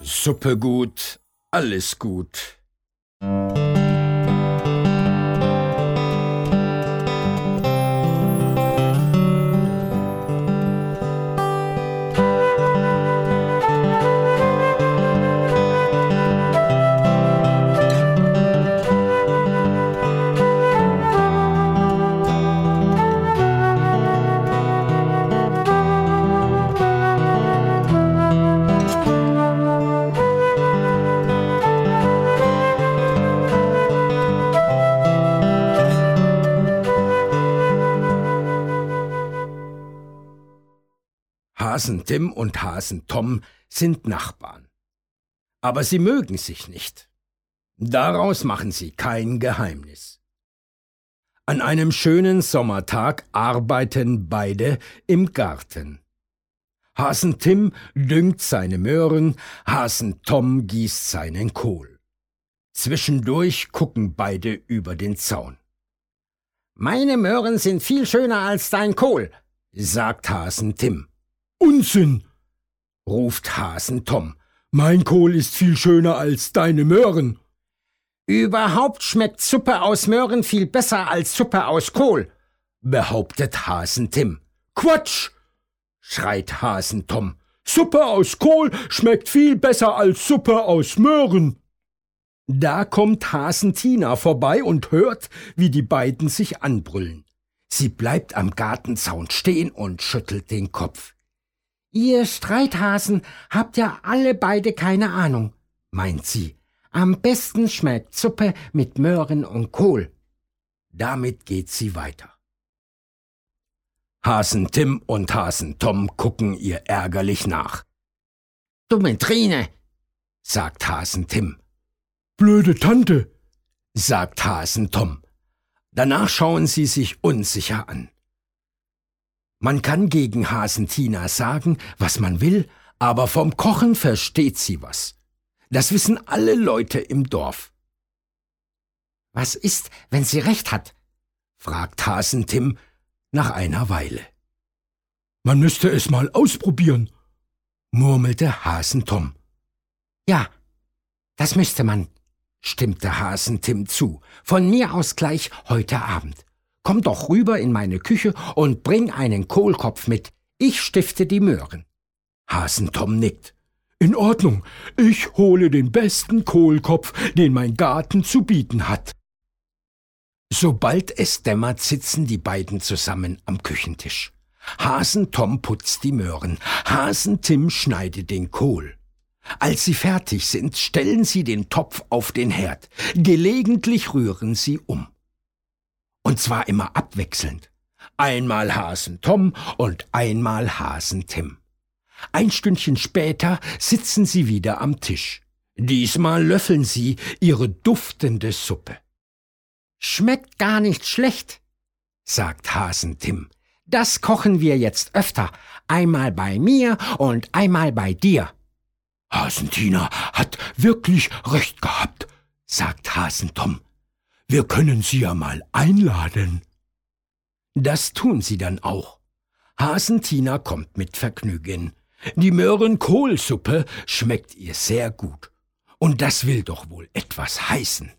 Suppe gut, alles gut. Hasen Tim und Hasen Tom sind Nachbarn. Aber sie mögen sich nicht. Daraus machen sie kein Geheimnis. An einem schönen Sommertag arbeiten beide im Garten. Hasen Tim düngt seine Möhren, Hasen Tom gießt seinen Kohl. Zwischendurch gucken beide über den Zaun. Meine Möhren sind viel schöner als dein Kohl, sagt Hasen Tim. Unsinn, ruft Hasen Tom. Mein Kohl ist viel schöner als deine Möhren. Überhaupt schmeckt Suppe aus Möhren viel besser als Suppe aus Kohl, behauptet Hasen Tim. Quatsch, schreit Hasen Tom. Suppe aus Kohl schmeckt viel besser als Suppe aus Möhren. Da kommt Hasen Tina vorbei und hört, wie die beiden sich anbrüllen. Sie bleibt am Gartenzaun stehen und schüttelt den Kopf. Ihr Streithasen habt ja alle beide keine Ahnung, meint sie. Am besten schmeckt Suppe mit Möhren und Kohl. Damit geht sie weiter. Hasen Tim und Hasen Tom gucken ihr ärgerlich nach. Dumme Trine, sagt Hasen Tim. Blöde Tante, sagt Hasen Tom. Danach schauen sie sich unsicher an. Man kann gegen Hasentina sagen, was man will, aber vom Kochen versteht sie was. Das wissen alle Leute im Dorf. Was ist, wenn sie recht hat? fragt Hasentim nach einer Weile. Man müsste es mal ausprobieren, murmelte Hasentom. Ja, das müsste man, stimmte Hasentim zu, von mir aus gleich heute Abend. Komm doch rüber in meine Küche und bring einen Kohlkopf mit. Ich stifte die Möhren. Hasentom nickt. In Ordnung, ich hole den besten Kohlkopf, den mein Garten zu bieten hat. Sobald es dämmert, sitzen die beiden zusammen am Küchentisch. Hasentom putzt die Möhren, Hasentim schneidet den Kohl. Als sie fertig sind, stellen sie den Topf auf den Herd. Gelegentlich rühren sie um. Und zwar immer abwechselnd. Einmal Hasen Tom und einmal Hasen Tim. Ein Stündchen später sitzen sie wieder am Tisch. Diesmal löffeln sie ihre duftende Suppe. Schmeckt gar nicht schlecht, sagt Hasen Tim. Das kochen wir jetzt öfter, einmal bei mir und einmal bei dir. Hasentina hat wirklich recht gehabt, sagt Hasen Tom. Wir können sie ja mal einladen. Das tun sie dann auch. Hasentina kommt mit Vergnügen. Die Möhrenkohlsuppe schmeckt ihr sehr gut. Und das will doch wohl etwas heißen.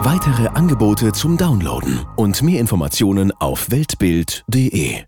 Weitere Angebote zum Downloaden und mehr Informationen auf weltbild.de